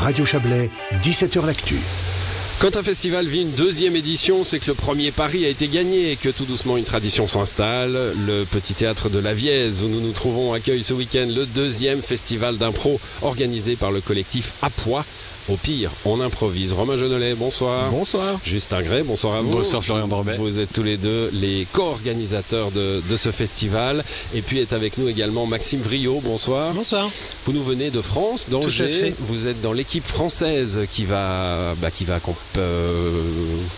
Radio Chablais, 17h L'Actu. Quand un festival vit une deuxième édition, c'est que le premier pari a été gagné et que tout doucement une tradition s'installe. Le petit théâtre de la Vièze où nous nous trouvons accueille ce week-end le deuxième festival d'impro organisé par le collectif Apois. Au pire, on improvise. Romain Genelet, bonsoir. Bonsoir. Justin Gray, bonsoir à vous. Bonsoir Florian Barbet. Vous êtes tous les deux les co-organisateurs de, de ce festival. Et puis est avec nous également Maxime Vriot, bonsoir. Bonsoir. Vous nous venez de France, d'Angers. Vous êtes dans l'équipe française qui va, bah, qui va comp- euh,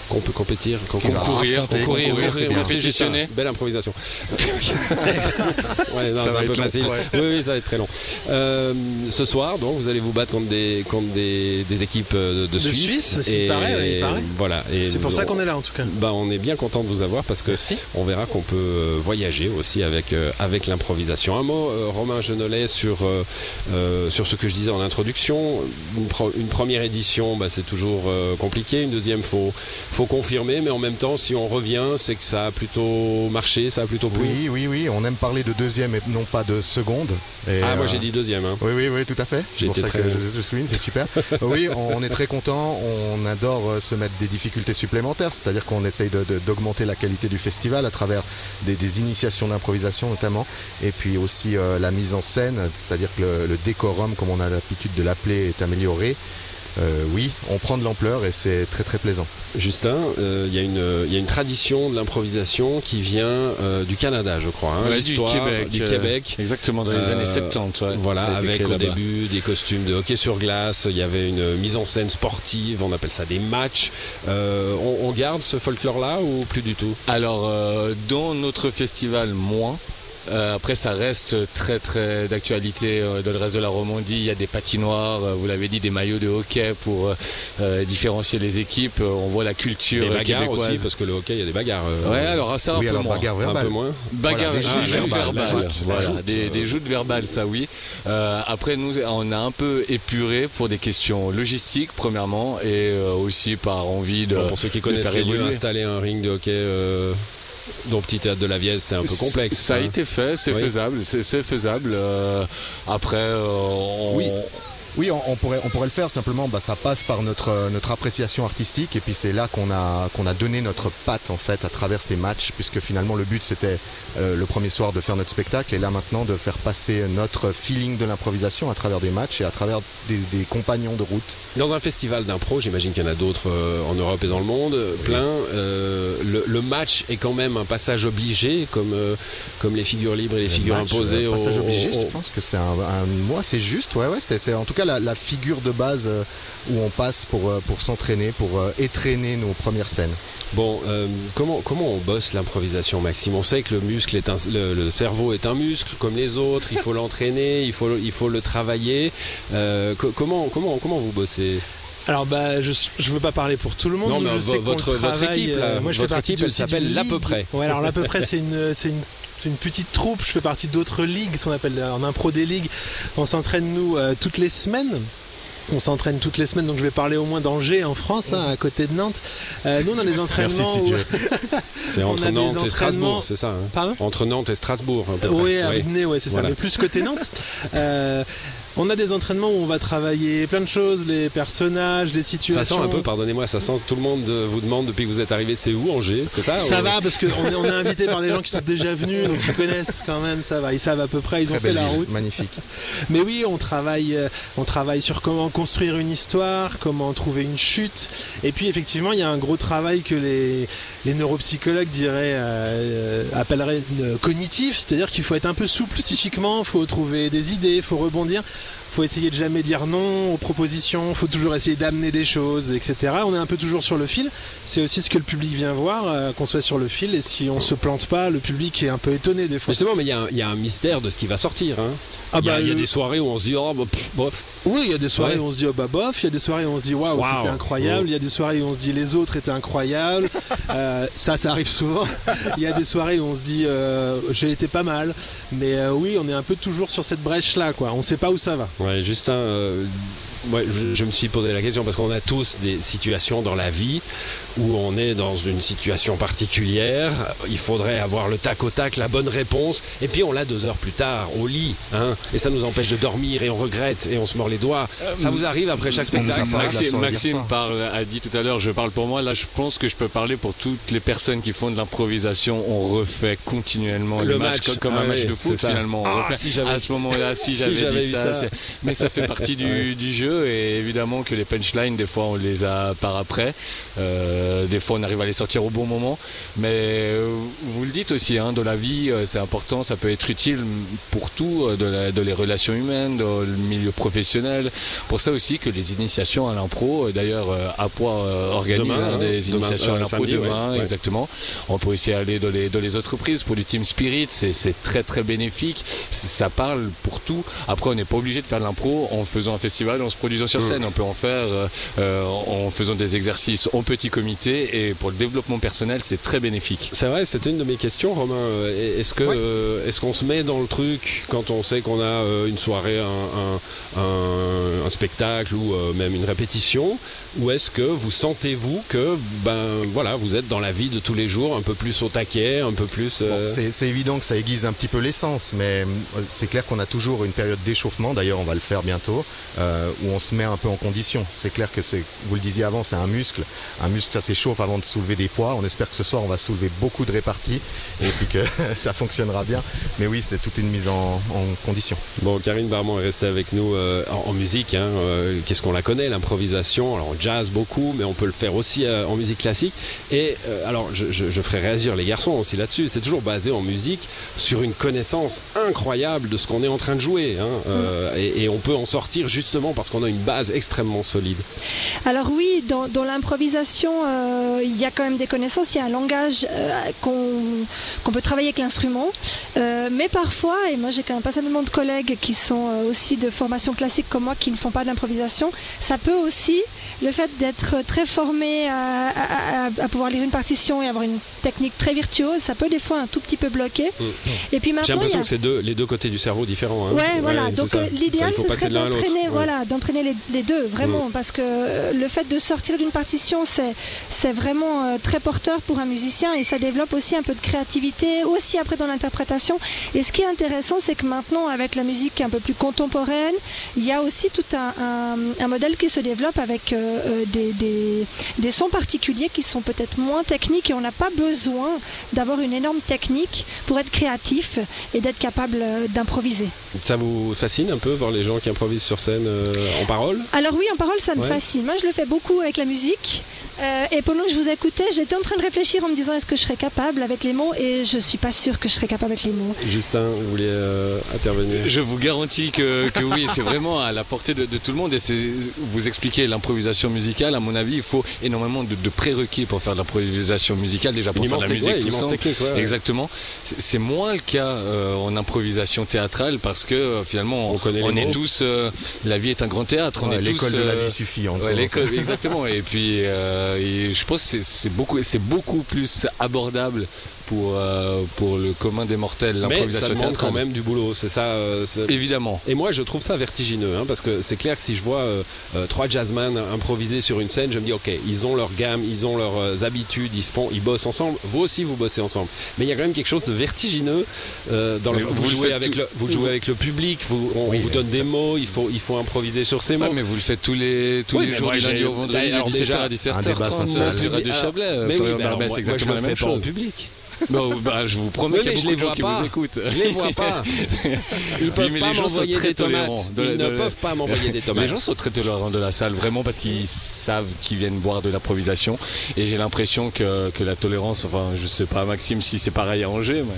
comp- compétir, con- Qui va Concourir, concourir, compétitionner. Belle improvisation. ouais, non, Ça c'est va un peu être long, facile. ouais. Oui, oui, ça va être très long. Euh, ce soir, donc, vous allez vous battre contre des, contre des, des équipes de, de Suisse. Suisse, il et, paraît, ouais, il paraît. Voilà. Et C'est pour ça qu'on est là en tout cas. bah, on est bien content de vous avoir parce que Merci. on verra qu'on peut euh, voyager aussi avec, euh, avec l'improvisation. Un mot, euh, Romain Genolet, sur, euh, euh, sur ce que je disais en introduction. Une, pro- une première édition, bah, c'est toujours euh, compliqué. Une deuxième, faut, faut confirmer. Mais en même temps, si on revient, c'est que ça a plutôt marché, ça a plutôt plu. Oui, oui, oui, on aime parler de deuxième et non pas de seconde. Et, Ah, moi euh, j'ai dit deuxième. hein. Oui, oui, oui, tout à fait. J'ai C'est pour ça très- que je, je souligne, c'est super. oui, on, on est très content. On adore euh, se mettre des difficultés supplémentaires, c'est-à-dire qu'on essaye de- de- d'augmenter la qualité du festival à travers des, des initiations d'improvisation notamment, et puis aussi euh, la mise en scène, c'est-à-dire que le, le décorum, comme on a l'habitude de l'appeler, est amélioré. Euh, oui, on prend de l'ampleur et c'est très très plaisant. Justin, euh, il y, a une- il y a une tradition de l'improvisation qui vient euh, du Canada, je crois. hein. Ouais, du L'histoire Québec. Du euh, Québec. Exactement, dans les Euh, années 70. ouais. Voilà, avec au début des costumes de hockey sur glace, il y avait une mise en scène sportive, on appelle ça des matchs. Euh, on, on garde ce folklore-là ou plus du tout? Alors, euh, dans notre festival, moins. Euh, après, ça reste très très d'actualité euh, dans le reste de la Romandie. Il y a des patinoires, euh, vous l'avez dit, des maillots de hockey pour euh, différencier les équipes. Euh, On voit la culture Des euh, bagarres québécoise. aussi, parce que le hockey, il y a des bagarres. euh, Ouais, alors ça un oui, peu alors moins. bagarre un verbale. peu moins. Bagarre, Voilà, des ah, joutes verbales. verbales, La joute, voilà, joute, des, euh. des joutes verbales, ça oui. Euh, après, nous, on a un peu épuré pour des questions logistiques, premièrement, et euh, aussi par envie de. Bon, pour ceux qui connaissent les lieux, installer un ring de hockey le petit théâtre de la Vièze, c'est un peu complexe. Ça a hein. été fait, c'est Oui. faisable, c'est c'est faisable. Euh, après, euh, on- Oui. Oui, on, on pourrait, on pourrait le faire simplement. Bah, ça passe par notre, euh, notre appréciation artistique et puis c'est là qu'on a, qu'on a donné notre patte en fait à travers ces matchs, puisque finalement le but c'était euh, le premier soir de faire notre spectacle et là maintenant de faire passer notre feeling de l'improvisation à travers des matchs et à travers des, des compagnons de route. Dans un festival d'impro, j'imagine qu'il y en a d'autres euh, en Europe et dans le monde, plein. euh, le, le match est quand même un passage obligé, comme, euh, comme les figures libres et les figures Match, imposées. euh, au- passage obligé, au- je pense que c'est un, un mot assez juste. Ouais, ouais, c'est, c'est en tout cas la, la figure de base euh, où on passe pour, euh, pour s'entraîner, pour euh, étraîner nos premières scènes. Bon, euh, comment, comment on bosse l'improvisation, Maxime? On sait que le muscle est un, le, le cerveau est un muscle comme les autres. Il faut l'entraîner, il faut, il faut le travailler. Euh, co- comment, comment, comment vous bossez? Alors bah je je veux pas parler pour tout le monde. Non, mais je sais votre- votre travaille, équipe, là, euh, moi je votre fais partie équipe, elle s'appelle l'à peu près. Ouais alors l'à peu près c'est une c'est une c'est une petite troupe, je fais partie d'autres ligues, ce qu'on appelle euh, en impro des ligues. On s'entraîne nous euh, toutes les semaines. On s'entraîne toutes les semaines, donc je vais parler au moins d'Angers en France, hein, à côté de Nantes. Euh, nous on a des entraînements. Où-. C'est On entre Nantes et Strasbourg, c'est ça hein Pardon? Entre Nantes et Strasbourg. Oui, Venay, ouais, c'est Voilà. ça, mais plus côté Nantes. Euh, on a des entraînements où on va travailler plein de choses, les personnages, les Ça situations. sent un peu, pardonnez-moi, ça sent tout le monde euh, vous demande depuis que vous êtes arrivé, c'est où Angers? C'est ça Ça ou- va parce qu'on est, on est invité par des gens qui sont déjà venus, donc ils connaissent quand même, ça va, ils savent à peu près, ils ont fait la ville, route. magnifique. Mais oui, on travaille, euh, on travaille sur comment construire une histoire, comment trouver une chute. Et puis effectivement, il y a un gros travail que les, les neuropsychologues diraient, euh, euh, appelleraient cognitif, c'est-à-dire qu'il faut être un peu souple psychiquement, il faut trouver des idées, il faut rebondir. Faut essayer de jamais dire non aux propositions, faut toujours essayer d'amener des choses, etc. On est un peu toujours sur le fil. C'est aussi ce que le public vient voir, euh, qu'on soit sur le fil. Et si on se plante pas, le public est un peu étonné des fois. Mais il y, a un- il y a un mystère de ce qui va sortir. hein. Ah il, y a, bah, il y a des soirées où on se dit, oh, bah, pff, bof. Oui, il y a des soirées Ouais. où on se dit oh bah bof, il y a des soirées où on se dit waouh, Waouh. c'était incroyable, il y a des soirées où on se dit les autres étaient incroyables. Euh, ça, ça arrive souvent. Il y a des soirées où on se dit euh, j'ai été pas mal. Mais oui, on est un peu toujours sur cette brèche là, quoi. On sait pas où ça va. Ouais, Justin, euh, je me suis posé la question parce qu'on a tous des situations dans la vie où on est dans une situation particulière, il faudrait avoir le tac au tac, la bonne réponse, et puis on l'a deux heures plus tard, au lit, hein, et ça nous empêche de dormir, et on regrette, et on se mord les doigts. Ça vous arrive après chaque spectacle Maxime, parle, a dit tout à l'heure, je parle pour moi. Là, je pense que je peux parler pour toutes les personnes qui font de l'improvisation. On refait continuellement Le le, match, match. comme, comme Ah un match de foot finalement. On Ah, refait. si j'avais- à ce moment-là, si, si j'avais eu ça, mais ça fait partie du, du jeu et évidemment que les punchlines, des fois, on les a par après. Euh, des fois, on arrive à les sortir au bon moment. Mais euh, vous le dites aussi, hein, dans la vie, euh, c'est important, ça peut être utile pour tout, euh, de, la- de les relations humaines, dans le milieu professionnel. Pour ça aussi que les initiations à l'impro, euh, d'ailleurs, euh, Apois euh, organise Demain, hein, des demain, initiations euh, à l'impro demain, ouais, exactement. On peut aussi aller dans les, dans les autres reprises pour du Team Spirit, c'est très très bénéfique. Ça parle pour tout. Après, on n'est pas obligé de faire de l'impro en faisant un festival, en se produisant sur scène. On peut en faire euh, euh, en faisant des exercices en petit comité et pour le développement personnel, c'est très bénéfique. C'est vrai, c'était une de mes questions, Romain. Est-ce que Ouais. euh, est-ce qu'on se met dans le truc quand on sait qu'on a euh, une soirée, un, un- un- un spectacle ou euh, même une répétition, ou est-ce que vous sentez-vous que ben voilà, vous êtes dans la vie de tous les jours, un peu plus au taquet, un peu plus. euh, Bon, c'est c'est évident que ça aiguise un petit peu l'essence, mais c'est clair qu'on a toujours une période d'échauffement. D'ailleurs, on va le faire bientôt, euh, où on se met un peu en condition. C'est clair que c'est, vous le disiez avant, c'est un muscle. Un muscle, ça s'échauffe avant de soulever des poids. On espère que ce soir, on va soulever beaucoup de réparties et puis que ça fonctionnera bien. Mais oui, c'est toute une mise en, en condition. Bon, Karine Barman est restée avec nous euh, en, en musique. hein, euh, Qu'est-ce qu'on la connaît, l'improvisation? Alors, on jazz beaucoup, mais on peut le faire aussi euh, en musique classique. Et euh, alors, je, je- je ferai réagir les garçons aussi là-dessus. C'est toujours basé en musique sur une connaissance incroyable de ce qu'on est en train de jouer. hein, euh, et, et on peut en sortir justement parce qu'on a une base extrêmement solide. Alors oui, dans, dans l'improvisation, euh, il y a quand même des connaissances, il y a un langage euh, qu'on peut travailler avec l'instrument, Euh, mais parfois, et moi j'ai quand même pas seulement de collègues qui sont euh, aussi de formation classique comme moi qui ne font pas d'improvisation, ça peut aussi le fait d'être très formé à, à- à- à pouvoir lire une partition et avoir une technique très virtuose, ça peut des fois un tout petit peu bloquer. Et puis J'ai l'impression a- que c'est deux, les deux côtés du cerveau différents. hein. Ouais, voilà. Donc euh, l'idéal, ce serait de d'entraîner, Ouais. voilà, d'entraîner les, les deux, vraiment, parce que euh, le fait de sortir d'une partition, c'est c'est vraiment euh, très porteur pour un musicien et ça développe aussi un peu de créativité, aussi après dans l'interprétation. Et ce qui est intéressant, c'est que maintenant, avec la musique un peu plus contemporaine, il y a aussi tout un, un- un modèle qui se développe avec euh, euh, des, des- des sons particuliers qui sont peut-être moins techniques et on n'a pas besoin d'avoir une énorme technique pour être créatif et d'être capable d'improviser. Ça vous fascine un peu voir les gens qui improvisent sur scène euh, en parole? Alors oui, en parole, ça me Ouais. fascine. Moi, je le fais beaucoup avec la musique. Euh, et pendant que je vous écoutais, j'étais en train de réfléchir en me disant est-ce que je serais capable avec les mots? Et je suis pas sûre que je serais capable avec les mots. Justin, vous vouliez euh, intervenir? Je vous garantis que, que oui, c'est vraiment à la portée de, de tout le monde. Et c'est vous expliquez l'improvisation musicale. À mon avis, il faut énormément de, de prérequis pour faire de l'improvisation musicale. Déjà pour Une faire de la musique, ouais, tout une technique, ouais, ouais. Exactement. C'est moins le cas euh, en improvisation théâtrale parce que finalement, On connaît les est tous. euh, la vie est un grand théâtre. on Ouais, est L'école de la vie suffit. en Ouais, gros. l'école, exactement. Et puis, euh, et je pense que c'est beaucoup plus abordable pour, euh, pour le commun des mortels, Mais ça l'improvisation demande quand même du boulot, c'est ça. euh, Évidemment. Et moi, je trouve ça vertigineux, hein, parce que c'est clair que si je vois euh, trois jazzman improviser sur une scène, je me dis, ok, ils ont leur gamme, ils ont leurs habitudes, ils font, ils bossent ensemble. Vous aussi, vous bossez ensemble. Mais il y a quand même quelque chose de vertigineux dans le. Vous, jouez avec tout- le, vous jouez avec le public, vous, on, Oui, vous donne des mots, il faut, il faut improviser sur ces mots. Ouais, mais vous le faites tous les, tous Oui, les mais jours, du lundi au vendredi, de alors 17h déjà, à un 17h30 débat sur Radio Alors, Chablais. mais oui, Florian mais alors, moi, moi, je le fais pas en public. Bon, bah, je vous promets Oui, qu'il y a je les de gens vois qui pas. vous écoutent. Je les vois pas. Ils peuvent pas gens m'envoyer des tomates. tolérants. De la- Ils ne peuvent pas m'envoyer des tomates. Les gens sont très tolérants de la salle, vraiment parce qu'ils savent qu'ils viennent boire de l'improvisation. Et j'ai l'impression que, que la tolérance, enfin, je sais pas, Maxime, si c'est pareil à Angers, mais.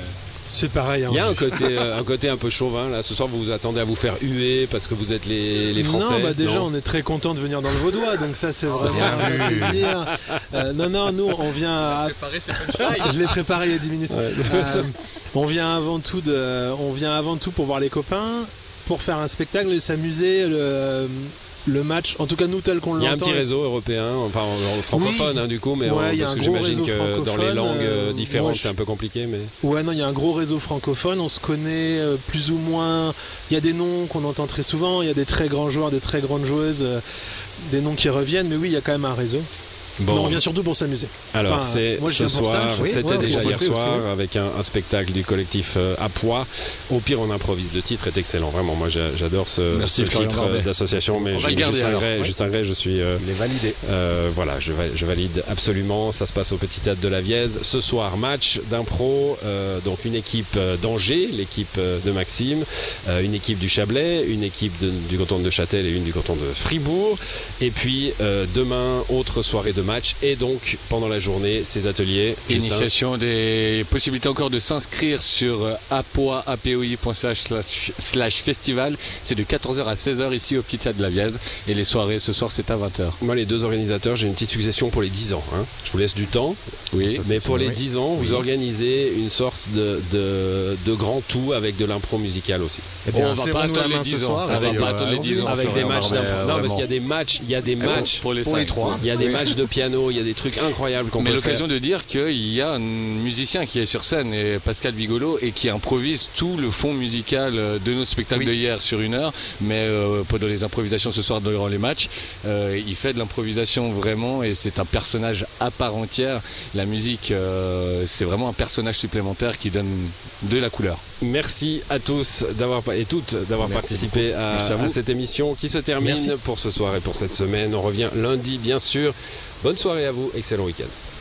C'est pareil. hein. Il y a un côté, euh, un côté un peu chauvin là. Ce soir, vous vous attendez à vous faire huer parce que vous êtes les, les Français. Non, bah déjà, non on est très content de venir dans le Vaudois, donc ça, c'est vraiment un plaisir. Euh, non, non, nous, on vient. à- Je l'ai préparé il y a 10 minutes. Euh, on vient avant tout de, on vient avant tout pour voir les copains, pour faire un spectacle et s'amuser. Le, le match, en tout cas nous tel qu'on Il y a un l'entend. petit réseau européen, enfin en- en francophone hein, du coup, mais Ouais, a parce que j'imagine que dans les langues euh, euh, différentes, je- c'est un peu compliqué, mais Ouais, non, il y a un gros réseau francophone, on se connaît euh, plus ou moins. Il y a des noms qu'on entend très souvent, il y a des très grands joueurs, des très grandes joueuses, euh, des noms qui reviennent, mais oui, il y a quand même un réseau. Bon. Mais on vient surtout pour s'amuser. Alors, Enfin, c'est ce soir, Oui, c'était ouais, déjà hier aussi, soir oui. avec un, un spectacle du collectif euh, à poids. Au pire, on improvise. Le titre est excellent, vraiment. Moi, j'a- j'adore ce, Merci, ce titre euh, d'association. Mais je- Justin alors. Gray, Oui. Justin Gray, je suis. euh, Il est validé. euh, voilà, je, je valide absolument. Ça se passe au Petit Théâtre de la Vièze. Ce soir, match d'impro. euh, donc une équipe d'Angers, l'équipe de Maxime, euh, une équipe du Chablais, une équipe de- du canton de Châtel et une du canton de Fribourg. Et puis euh, demain, autre soirée de match. Et donc pendant la journée, ces ateliers. Initiation des possibilités encore de s'inscrire sur euh, slash festival. C'est de 14h à 16h ici au Petit Théâtre de la Vièze. Et les soirées ce soir c'est à 20h. Moi, les deux organisateurs, j'ai une petite suggestion pour les 10 ans. hein. Je vous laisse du temps. Oui. Ça, Mais pour une- les oui. 10 ans, vous organisez une sorte de, de, de grand tout avec de l'impro musical aussi. Eh bien, On va pas attendre les main 10 ce ans. soir. On et va puis, pas euh, attendre les allons-y. 10 ans. avec des matchs d'impro. Non, parce qu'il y a des matchs, il y a des bon, matchs. pour les Pour les cinq. trois. Il y a des matchs de piano, il y a des trucs incroyables qu'on Mais peut l'occasion faire. de dire qu'il y a un musicien qui est sur scène, et Pascal Vigolo, et qui improvise tout le fond musical euh, de nos spectacles Oui. de hier sur une heure, mais euh, pendant les improvisations ce soir durant les matchs, euh, il fait de l'improvisation vraiment, et c'est un personnage à part entière. La musique, euh, c'est vraiment un personnage supplémentaire qui donne de la couleur. Merci à tous d'avoir et toutes d'avoir participé à, cette émission qui se termine Merci. pour ce soir et pour cette semaine. On revient lundi, bien sûr. Bonne soirée à vous, excellent week-end.